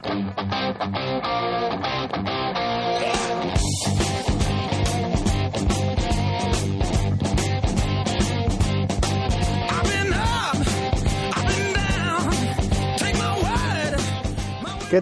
¿Qué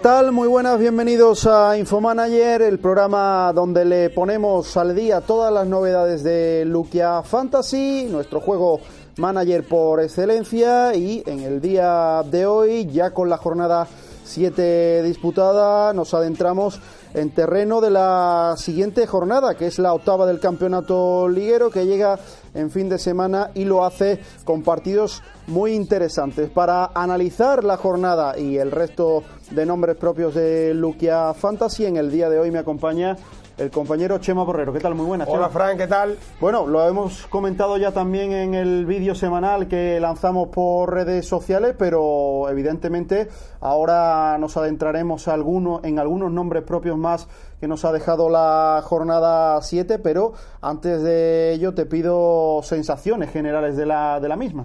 tal? Muy buenas, bienvenidos a Infomanager, el programa donde le ponemos al día todas las novedades de Luquia Fantasy, nuestro juego manager por excelencia y en el día de hoy, ya con la jornada 7 disputada, nos adentramos en terreno de la siguiente jornada, que es la octava del campeonato liguero, que llega en fin de semana y lo hace con partidos muy interesantes. Para analizar la jornada y el resto de nombres propios de Luquia Fantasy, en el día de hoy me acompaña el compañero Chema Borrero. ¿Qué tal? Muy buenas. Hola, Chema. Fran, ¿qué tal? Bueno, lo hemos comentado ya también en el vídeo semanal que lanzamos por redes sociales, pero evidentemente ahora nos adentraremos a alguno- en algunos nombres propios más que nos ha dejado la jornada 7, pero antes de ello te pido sensaciones generales de la, de la misma.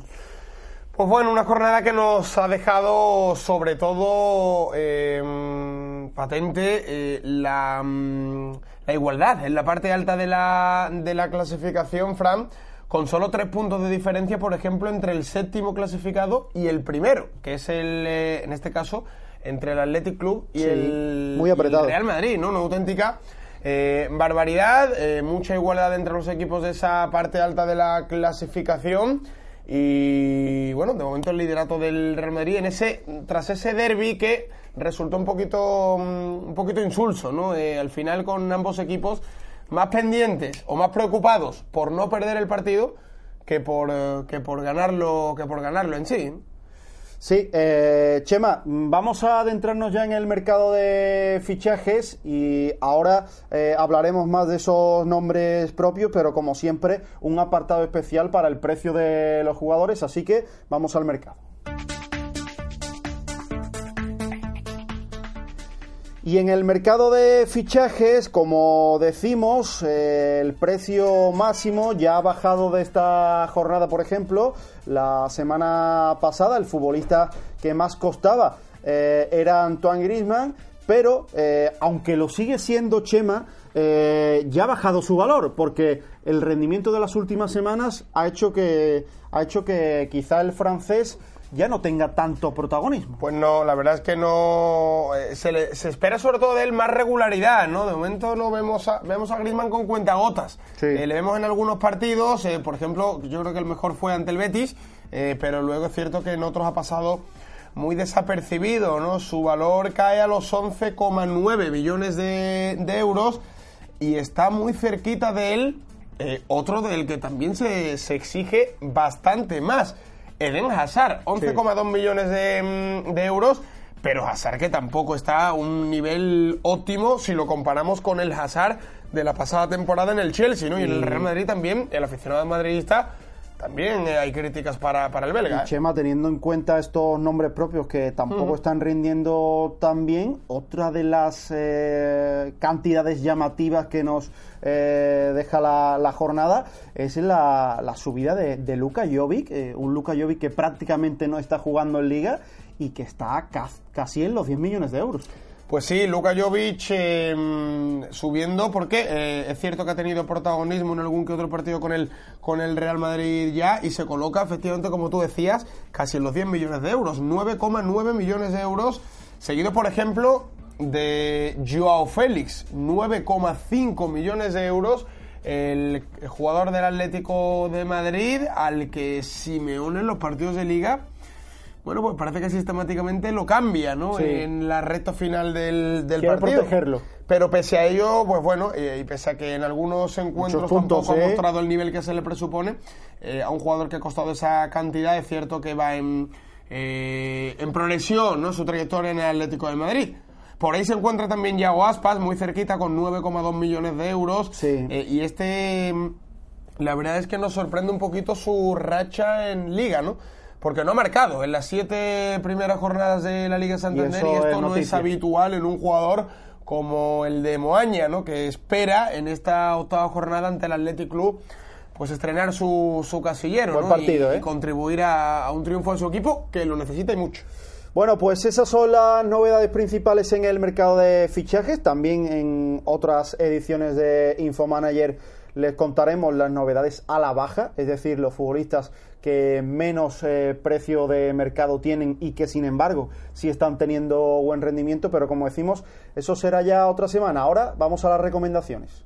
Pues bueno, una jornada que nos ha dejado sobre todo eh, patente eh, la, mm, la igualdad en la parte alta de la, de la clasificación, Fran, con solo tres puntos de diferencia, por ejemplo, entre el séptimo clasificado y el primero, que es el, eh, en este caso, entre el Athletic Club y, Sí, el, muy y el apretado. Real Madrid, ¿no? Una auténtica eh, barbaridad, eh, mucha igualdad entre los equipos de esa parte alta de la clasificación. Y bueno, de momento el liderato del Real Madrid en ese, tras ese derby que resultó un poquito, mm, un poquito insulso, ¿no? Eh, al final con ambos equipos más pendientes o más preocupados por no perder el partido que por, eh, que por ganarlo, que por ganarlo en sí. Sí, eh, Chema, mm, vamos a adentrarnos ya en el mercado de fichajes y ahora hablaremos más de esos nombres propios, pero como siempre, un apartado especial para el precio de los jugadores, así que vamos al mercado. Y en el mercado de fichajes, como decimos, eh, el precio máximo ya ha bajado de esta jornada, por ejemplo. La semana pasada el futbolista que más costaba eh, era Antoine Griezmann, pero eh, aunque lo sigue siendo Chema, ya ha bajado su valor, porque el rendimiento de las últimas semanas ha hecho que, ha hecho que quizá el francés ya no tenga tanto protagonismo. Pues no, la verdad es que no. eh, se, le- se espera sobre todo de él más regularidad, ¿no? De momento no vemos a, vemos a Griezmann con cuentagotas. Sí. Eh, le vemos en algunos partidos, eh, por ejemplo, yo creo que el mejor fue ante el Betis, eh, pero luego es cierto que en otros ha pasado muy desapercibido, ¿no? Su valor cae a los 11,9 millones de, de euros y está muy cerquita de él eh, otro del que también se, se exige bastante más. Eden Hazard, 11,2 millones de, mm, de euros, pero Hazard que tampoco está a un nivel óptimo si lo comparamos con el Hazard de la pasada temporada en el Chelsea, ¿no? Y en el Real Madrid también, el aficionado madridista, también eh, hay críticas para, para el belga. Y ¿eh? Chema, teniendo en cuenta estos nombres propios que tampoco están rindiendo tan bien, otra de las eh, cantidades llamativas que nos eh, deja la, la jornada es la, la subida de, de Luka Jovic, eh, un Luka Jovic que prácticamente no está jugando en liga y que está ca- casi en los 10 millones de euros. Pues sí, Luka Jovic mm, subiendo porque eh, es cierto que ha tenido protagonismo en algún que otro partido con el, con el Real Madrid ya y se coloca efectivamente, como tú decías, casi en los 10 millones de euros, 9,9 millones de euros, seguido por ejemplo de Joao Félix, 9,5 millones de euros, el jugador del Atlético de Madrid al que Simeone en los partidos de liga bueno, pues parece que sistemáticamente lo cambia, ¿no? Sí. En la recta final del, del Quiere partido. protegerlo. Pero pese a ello, pues bueno, eh, y pese a que en algunos encuentros puntos, tampoco ¿eh? ha mostrado el nivel que se le presupone, eh, a un jugador que ha costado esa cantidad, es cierto que va en, eh, en progresión, ¿no? Su trayectoria en el Atlético de Madrid. Por ahí se encuentra también Yago Aspas, muy cerquita, con 9,2 millones de euros. Sí. Eh, y este, mm, la verdad es que nos sorprende un poquito su racha en Liga, ¿no? Porque no ha marcado en las siete primeras jornadas de la Liga Santander y, esto es no es habitual en un jugador como el de Moaña, ¿no? Que espera en esta octava jornada ante el Athletic Club pues estrenar su, su casillero Buen ¿no? partido, y, ¿eh? y contribuir a, a un triunfo de su equipo que lo necesita y mucho. Bueno, pues esas son las novedades principales en el mercado de fichajes. También en otras ediciones de Infomanager les contaremos las novedades a la baja, es decir, los futbolistas que menos eh, precio de mercado tienen y que sin embargo sí están teniendo buen rendimiento, pero como decimos, eso será ya otra semana. Ahora vamos a las recomendaciones.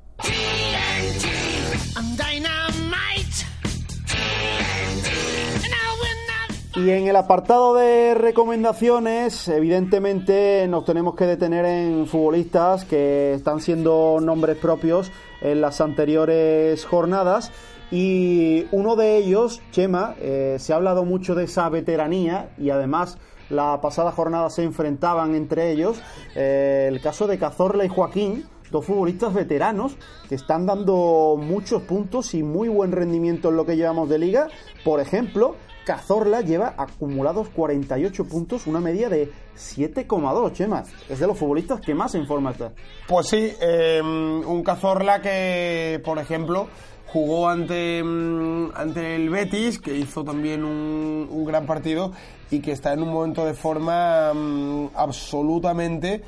Y en el apartado de recomendaciones, evidentemente nos tenemos que detener en futbolistas que están siendo nombres propios en las anteriores jornadas. Y uno de ellos, Chema, eh, se ha hablado mucho de esa veteranía y además la pasada jornada se enfrentaban entre ellos. eh, el caso de Cazorla y Joaquín, dos futbolistas veteranos que están dando muchos puntos y muy buen rendimiento en lo que llevamos de liga. Por ejemplo, Cazorla lleva acumulados 48 puntos, una media de 7,2, Chema. Es de los futbolistas que más en forma está. Pues sí, eh, un Cazorla que, por ejemplo, jugó ante, mm, ante el Betis, que hizo también un, un gran partido y que está en un momento de forma mm, absolutamente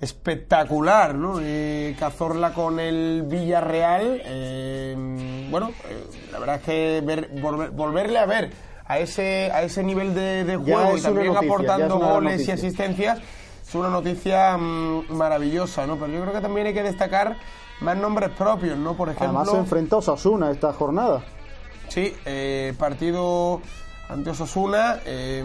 espectacular, ¿no? Eh, Cazorla con el Villarreal, bueno, eh, la verdad es que ver- volver- volverle a ver a ese, a ese nivel de, juego y también noticia, aportando goles y asistencias, es una noticia mm, maravillosa, ¿no? Pero yo creo que también hay que destacar más nombres propios, ¿no? Por ejemplo, Además se enfrentó a Osasuna esta jornada. sí, eh, partido ante Osasuna, eh,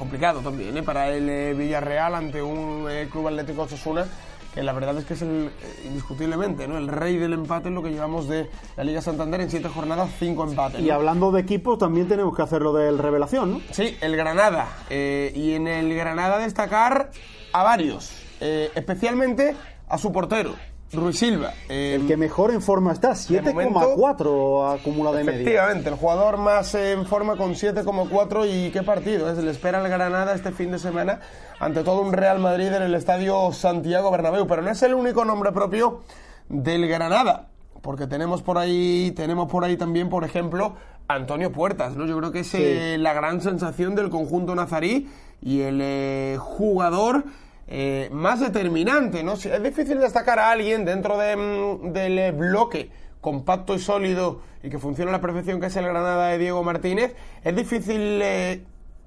complicado también, ¿eh? Para el eh, Villarreal ante un eh, Club Atlético Osasuna que la verdad es que es el, indiscutiblemente, ¿no? El rey del empate en lo que llevamos de la Liga Santander en siete jornadas, cinco empates. Y hablando de equipos, también tenemos que hacer lo del revelación, ¿no? Sí, el Granada. Eh, y en el Granada destacar a varios, eh, especialmente a su portero, Ruiz Silva. Eh, El que mejor en forma está, 7,4 acumulado de media. Efectivamente, el jugador más en forma con 7,4 y qué partido. Se le espera al Granada este fin de semana ante todo un Real Madrid en el estadio Santiago Bernabéu. Pero no es el único nombre propio del Granada. Porque tenemos por ahí, tenemos por ahí también, por ejemplo, Antonio Puertas, ¿no? Yo creo que es eh, la gran sensación del conjunto nazarí y el eh, jugador eh, más determinante, ¿no? Es difícil destacar a alguien dentro de, mm, del eh, bloque compacto y sólido y que funciona a la perfección que es el Granada de Diego Martínez. Es difícil, eh,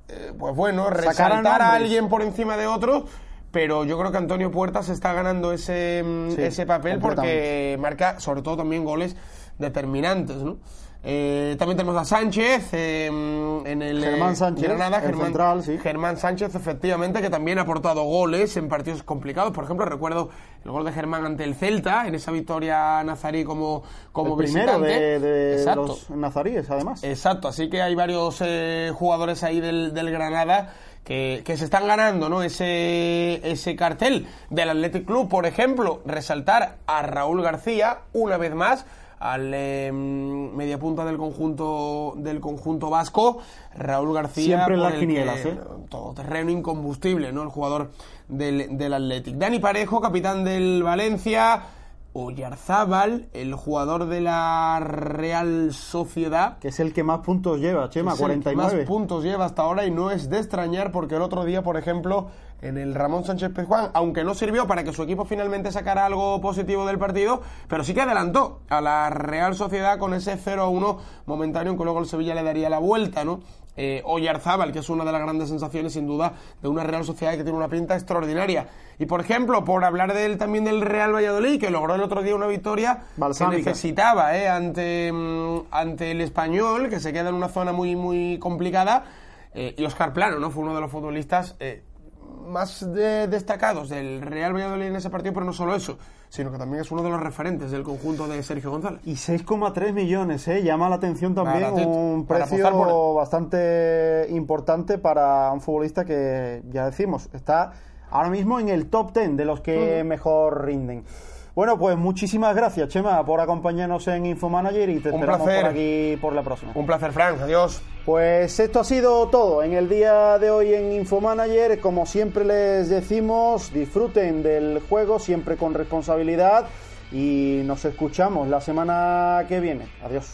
eh, pues bueno, a resaltar a, nombres. alguien por encima de otros, pero yo creo que Antonio Puertas está ganando ese, mm, Sí, ese papel porque marca sobre todo también goles determinantes, ¿no? Eh, también tenemos a Sánchez eh, en el eh, Germán Sánchez, Granada, el Germán, central, sí. Germán Sánchez, efectivamente, que también ha aportado goles en partidos complicados. Por ejemplo, recuerdo el gol de Germán ante el Celta, en esa victoria nazarí como, como el primero de, de Exacto. los nazaríes, además. Exacto, así que hay varios eh, jugadores ahí del, del Granada que, que se están ganando ¿no? ese, ese cartel del Athletic Club. Por ejemplo, resaltar a Raúl García una vez más al eh, mediapunta del conjunto del conjunto vasco. Raúl García Siempre en las el quinielas, ¿eh? todo terreno incombustible no el jugador del, del Athletic. Dani Parejo capitán del Valencia. Oyarzábal, el jugador de la Real Sociedad, Que es el que más puntos lleva, Chema, es el que 49. más puntos lleva hasta ahora y no es de extrañar porque el otro día, por ejemplo, en el Ramón Sánchez Pizjuán, aunque no sirvió para que su equipo finalmente sacara algo positivo del partido, pero sí que adelantó a la Real Sociedad con ese 0-1 momentáneo en que luego el Sevilla le daría la vuelta, ¿no? Eh, Oyarzábal, que es una de las grandes sensaciones, sin duda, de una Real Sociedad que tiene una pinta extraordinaria. Y, por ejemplo, por hablar del, también del Real Valladolid, que logró el otro día una victoria que Balsámica. necesitaba eh, ante, mm, ante el español, que se queda en una zona muy, muy complicada. eh, y Oscar Plano, ¿no? Fue uno de los futbolistas eh, más de- destacados del Real Valladolid en ese partido, pero no solo eso, sino que también es uno de los referentes del conjunto de Sergio González. Y 6,3 millones, ¿eh? Llama la atención también un precio por bastante importante para un futbolista que, ya decimos, está ahora mismo en el top 10 de los que mejor rinden. Bueno, pues muchísimas gracias, Chema, por acompañarnos en Infomanager y te Un esperamos placer. por aquí por la próxima. Un placer, Frank. Adiós. Pues esto ha sido todo en el día de hoy en Infomanager. Como siempre les decimos, disfruten del juego siempre con responsabilidad y nos escuchamos la semana que viene. Adiós.